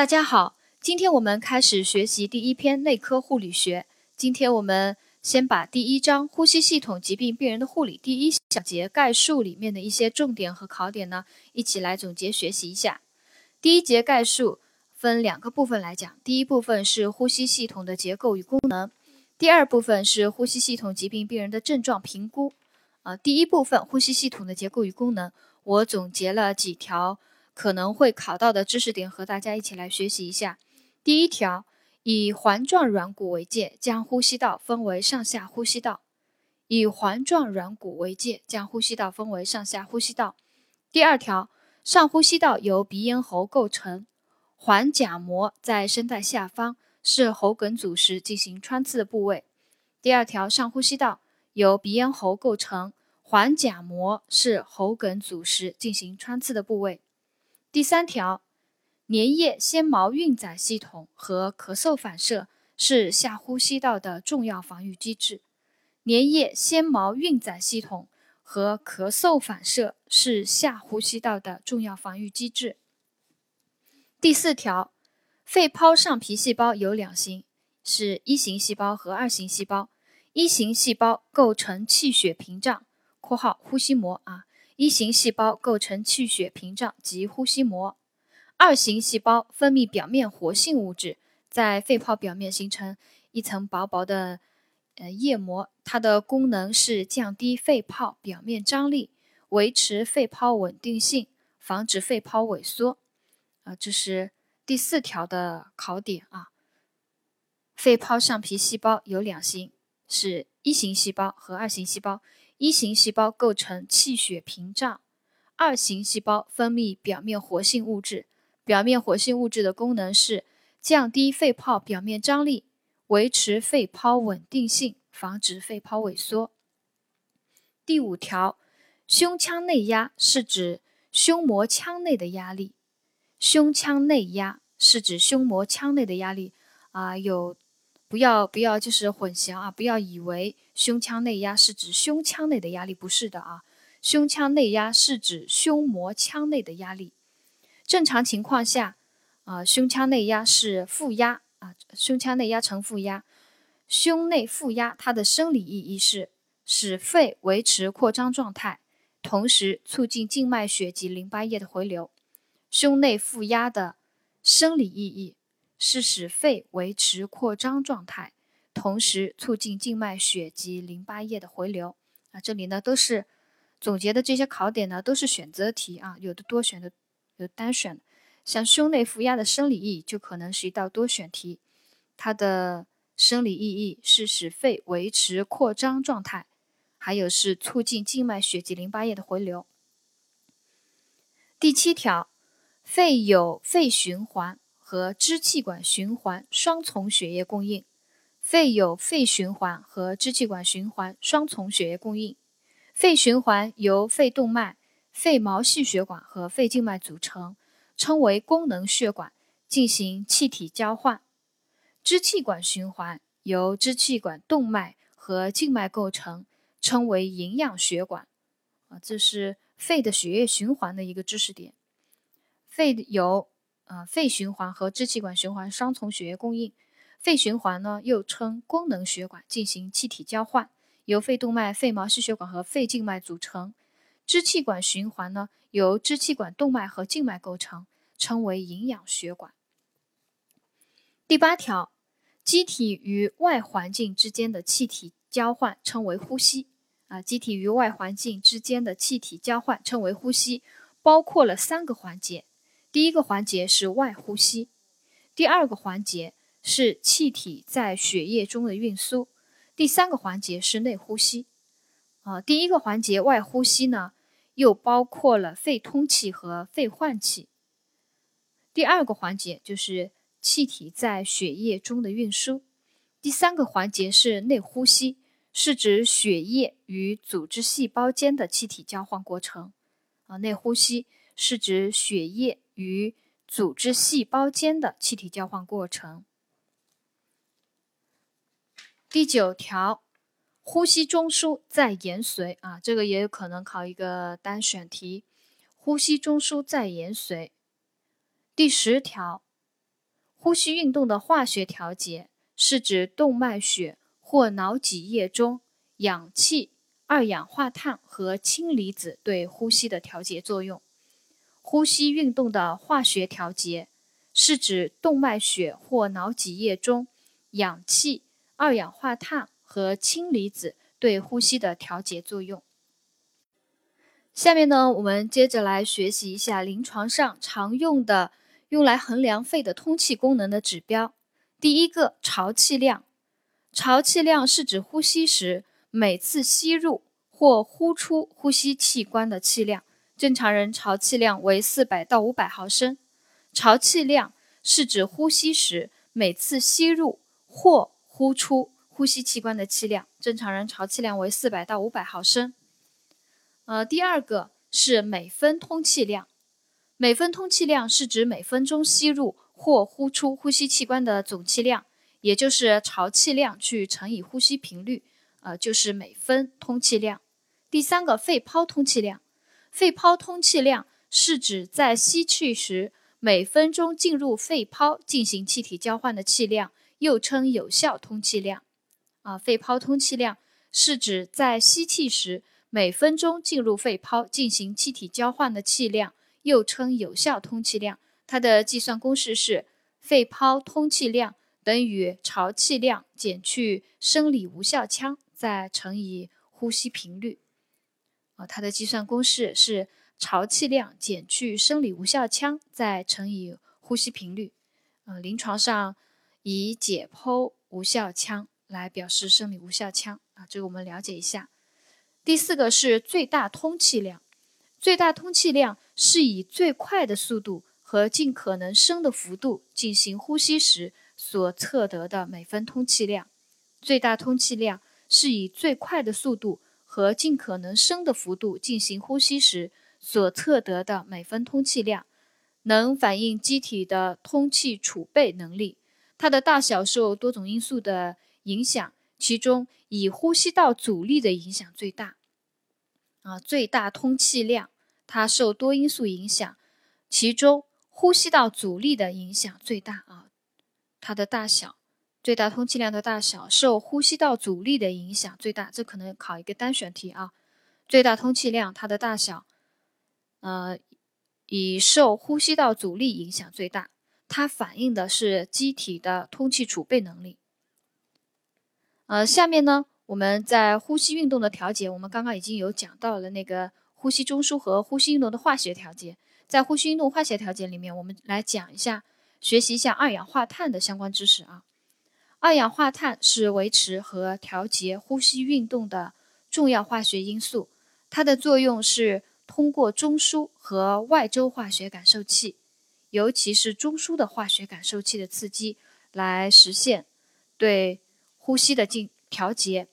大家好，今天我们开始学习第一篇内科护理学。今天我们先把第一章呼吸系统疾病病人的护理第一小节概述里面的一些重点和考点呢，一起来总结学习一下。第一节概述分两个部分来讲，第一部分是呼吸系统的结构与功能，第二部分是呼吸系统疾病病人的症状评估。啊，第一部分呼吸系统的结构与功能，我总结了几条。可能会考到的知识点和大家一起来学习一下。第一条，以环状软骨为界，将呼吸道分为上下呼吸道。以环状软骨为界，将呼吸道分为上下呼吸道。第二条，上呼吸道由鼻咽喉构成，环甲膜在声带下方，是喉梗阻时进行穿刺的部位。第二条，上呼吸道由鼻咽喉构成，环甲膜是喉梗阻时进行穿刺的部位。第三条，粘液纤毛运载系统和咳嗽反射是下呼吸道的重要防御机制。粘液纤毛运载系统和咳嗽反射是下呼吸道的重要防御机制。第四条，肺泡上皮细胞有两型，是一型细胞和二型细胞。一型细胞构成气血屏障（括号呼吸膜啊）。一型细胞构成气血屏障及呼吸膜，二型细胞分泌表面活性物质，在肺泡表面形成一层薄薄的呃液膜，它的功能是降低肺泡表面张力，维持肺泡稳定性，防止肺泡萎缩。啊，这是第四条的考点啊。肺泡上皮细胞有两型，是一型细胞和二型细胞。一型细胞构成气血屏障，二型细胞分泌表面活性物质。表面活性物质的功能是降低肺泡表面张力，维持肺泡稳定性，防止肺泡萎缩。第五条，胸腔内压是指胸膜腔内的压力。胸腔内压是指胸膜腔内的压力啊，有。不要不要，就是混淆啊！不要以为胸腔内压是指胸腔内的压力，不是的啊。胸腔内压是指胸膜腔内的压力。正常情况下，啊，胸腔内压是负压啊，胸腔内压呈负压。胸内负压它的生理意义是使肺维持扩张状态，同时促进静脉血及淋巴液的回流。胸内负压的生理意义。是使肺维持扩张状态，同时促进静脉血及淋巴液的回流。啊，这里呢都是总结的这些考点呢，都是选择题啊，有的多选的，有单选。像胸内负压的生理意义就可能是一道多选题，它的生理意义是使肺维持扩张状态，还有是促进静脉血及淋巴液的回流。第七条，肺有肺循环。和支气管循环双重血液供应，肺有肺循环和支气管循环双重血液供应。肺循环由肺动脉、肺毛细血管和肺静脉组成，称为功能血管，进行气体交换。支气管循环由支气管动脉和静脉构成，称为营养血管。啊，这是肺的血液循环的一个知识点。肺由有。呃，肺循环和支气管循环双重血液供应。肺循环呢，又称功能血管，进行气体交换，由肺动脉、肺毛细血管和肺静脉组成。支气管循环呢，由支气管动脉和静脉构成，称为营养血管。第八条，机体与外环境之间的气体交换称为呼吸。啊，机体与外环境之间的气体交换称为呼吸，包括了三个环节。第一个环节是外呼吸，第二个环节是气体在血液中的运输，第三个环节是内呼吸。啊，第一个环节外呼吸呢，又包括了肺通气和肺换气。第二个环节就是气体在血液中的运输。第三个环节是内呼吸，是指血液与组织细胞间的气体交换过程。啊，内呼吸是指血液。与组织细胞间的气体交换过程。第九条，呼吸中枢在延髓啊，这个也有可能考一个单选题。呼吸中枢在延髓。第十条，呼吸运动的化学调节是指动脉血或脑脊液中氧气、二氧化碳和氢离子对呼吸的调节作用。呼吸运动的化学调节是指动脉血或脑脊液中氧气、二氧化碳和氢离子对呼吸的调节作用。下面呢，我们接着来学习一下临床上常用的用来衡量肺的通气功能的指标。第一个，潮气量。潮气量是指呼吸时每次吸入或呼出呼吸器官的气量。正常人潮气量为四百到五百毫升。潮气量是指呼吸时每次吸入或呼出呼吸器官的气量。正常人潮气量为四百到五百毫升。呃，第二个是每分通气量，每分通气量是指每分钟吸入或呼出呼吸器官的总气量，也就是潮气量去乘以呼吸频率，呃，就是每分通气量。第三个肺泡通气量，肺泡通气量是指在吸气时每分钟进入肺泡进行气体交换的气量，又称有效通气量。啊，肺泡通气量是指在吸气时。每分钟进入肺泡进行气体交换的气量，又称有效通气量。它的计算公式是：肺泡通气量等于潮气量减去生理无效腔，再乘以呼吸频率。它的计算公式是潮气量减去生理无效腔，再乘以呼吸频率。呃，临床上以解剖无效腔来表示生理无效腔。啊，这个我们了解一下。第四个是最大通气量，最大通气量是以最快的速度和尽可能深的幅度进行呼吸时所测得的每分通气量。最大通气量是以最快的速度和尽可能深的幅度进行呼吸时所测得的每分通气量，能反映机体的通气储备能力。它的大小受多种因素的影响。其中以呼吸道阻力的影响最大，啊，最大通气量它受多因素影响，其中呼吸道阻力的影响最大啊，它的大小，最大通气量的大小受呼吸道阻力的影响最大，这可能考一个单选题啊，最大通气量它的大小，呃，以受呼吸道阻力影响最大，它反映的是机体的通气储备能力。呃，下面呢，我们在呼吸运动的调节，我们刚刚已经有讲到了那个呼吸中枢和呼吸运动的化学调节。在呼吸运动化学调节里面，我们来讲一下，学习一下二氧化碳的相关知识啊。二氧化碳是维持和调节呼吸运动的重要化学因素，它的作用是通过中枢和外周化学感受器，尤其是中枢的化学感受器的刺激，来实现对。呼吸的进调节。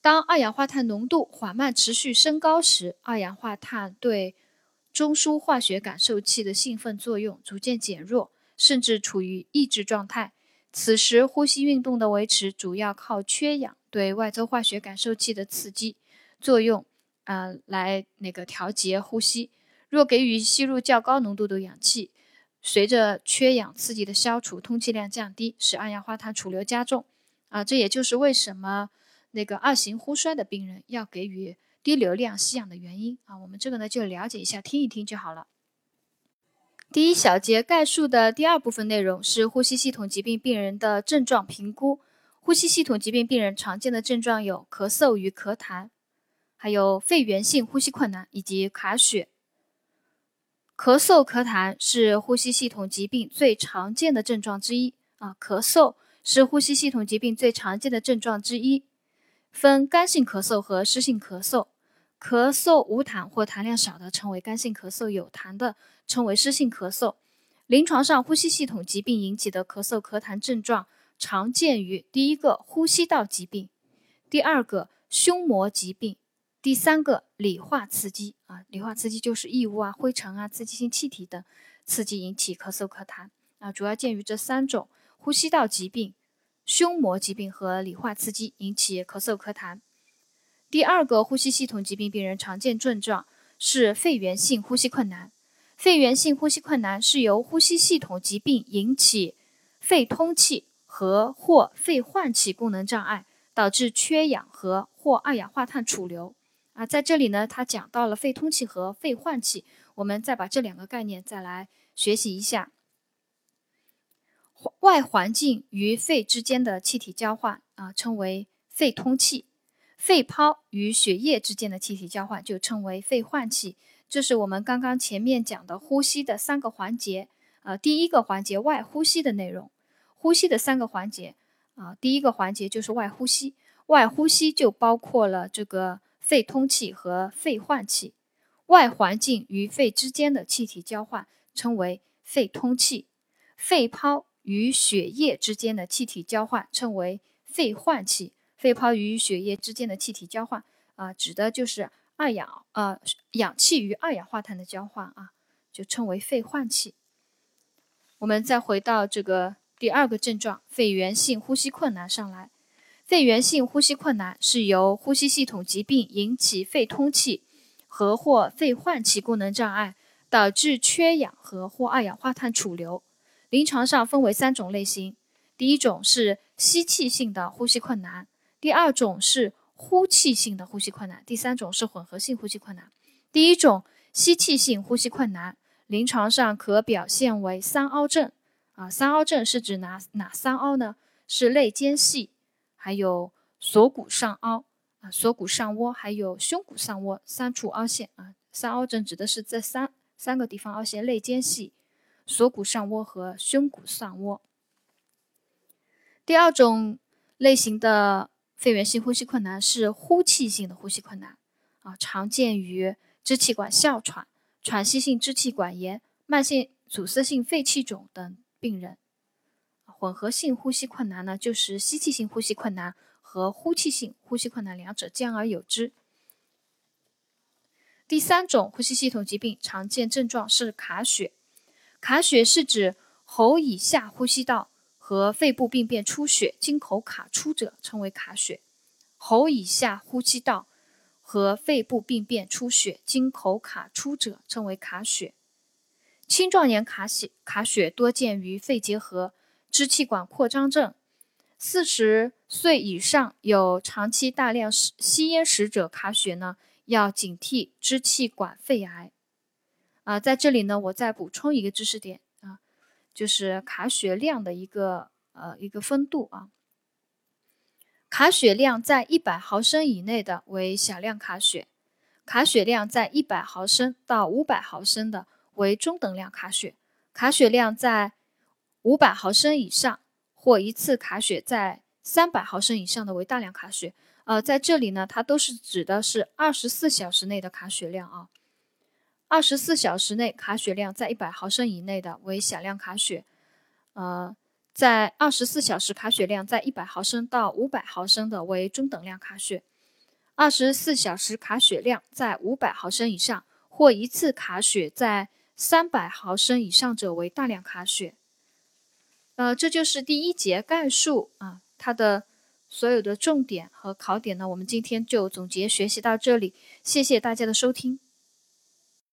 当二氧化碳浓度缓慢持续升高时，二氧化碳对中枢化学感受器的兴奋作用逐渐减弱，甚至处于抑制状态。此时，呼吸运动的维持主要靠缺氧对外周化学感受器的刺激作用，呃，来那个调节呼吸。若给予吸入较高浓度的氧气，随着缺氧刺激的消除，通气量降低，使二氧化碳储留加重。啊，这也就是为什么那个二型呼衰的病人要给予低流量吸氧的原因啊。我们这个呢就了解一下，听一听就好了。第一小节概述的第二部分内容是呼吸系统疾病病人的症状评估。呼吸系统疾病病人常见的症状有咳嗽与咳痰，还有肺源性呼吸困难以及卡血。咳嗽、咳痰是呼吸系统疾病最常见的症状之一啊，咳嗽。是呼吸系统疾病最常见的症状之一，分干性咳嗽和湿性咳嗽。咳嗽无痰或痰量少的称为干性咳嗽，有痰的称为湿性咳嗽。临床上，呼吸系统疾病引起的咳嗽、咳痰症状常见于第一个呼吸道疾病，第二个胸膜疾病，第三个理化刺激啊，理化刺激就是异物啊、灰尘啊、刺激性气体等刺激引起咳嗽、咳痰啊，主要见于这三种呼吸道疾病。胸膜疾病和理化刺激引起咳嗽、咳痰。第二个呼吸系统疾病病人常见症状是肺源性呼吸困难。肺源性呼吸困难是由呼吸系统疾病引起肺通气和或肺换气功能障碍，导致缺氧和或二氧化碳储留。啊，在这里呢，他讲到了肺通气和肺换气，我们再把这两个概念再来学习一下。外环境与肺之间的气体交换啊，称为肺通气；肺泡与血液之间的气体交换就称为肺换气。这是我们刚刚前面讲的呼吸的三个环节。呃，第一个环节外呼吸的内容，呼吸的三个环节啊，第一个环节就是外呼吸，外呼吸就包括了这个。肺通气和肺换气，外环境与肺之间的气体交换称为肺通气；肺泡与血液之间的气体交换称为肺换气。肺泡与血液之间的气体交换啊，指的就是二氧呃氧气与二氧化碳的交换啊，就称为肺换气。我们再回到这个第二个症状，肺源性呼吸困难上来。肺源性呼吸困难是由呼吸系统疾病引起肺通气和或肺换气功能障碍，导致缺氧和或二氧化碳储留。临床上分为三种类型：第一种是吸气性的呼吸困难，第二种是呼气性的呼吸困难，第三种是混合性呼吸困难。第一种吸气性呼吸困难，临床上可表现为三凹症。啊，三凹症是指哪哪三凹呢？是肋间隙。还有锁骨上凹啊，锁骨上窝，还有胸骨上窝三处凹陷啊。三凹症指的是这三三个地方凹陷：肋间隙、锁骨上窝和胸骨上窝。第二种类型的肺源性呼吸困难是呼气性的呼吸困难啊，常见于支气管哮喘、喘息性支气管炎、慢性阻塞性肺气肿等病人。混合性呼吸困难呢，就是吸气性呼吸困难和呼气性呼吸困难两者兼而有之。第三种呼吸系统疾病常见症状是卡血，卡血是指喉以下呼吸道和肺部病变出血，经口卡出者称为卡血。喉以下呼吸道和肺部病变出血，经口卡出者称为卡血。青壮年卡血卡血多见于肺结核。支气管扩张症，四十岁以上有长期大量吸吸烟史者卡血呢，要警惕支气管肺癌。啊，在这里呢，我再补充一个知识点，就是卡血量的一个呃一个分度啊。卡血量在一百毫升以内的为小量卡血，卡血量在一百毫升到五百毫升的为中等量卡血，卡血量在。五百毫升以上或一次卡血在三百毫升以上的为大量卡血。呃，在这里呢，它都是指的是二十四小时内的卡血量啊。二十四小时内卡血量在一百毫升以内的为小量卡血。呃，在二十四小时卡血量在一百毫升到五百毫升的为中等量卡血。二十四小时卡血量在五百毫升以上或一次卡血在三百毫升以上者为大量卡血。呃，这就是第一节概述啊，它的所有的重点和考点呢，我们今天就总结学习到这里，谢谢大家的收听。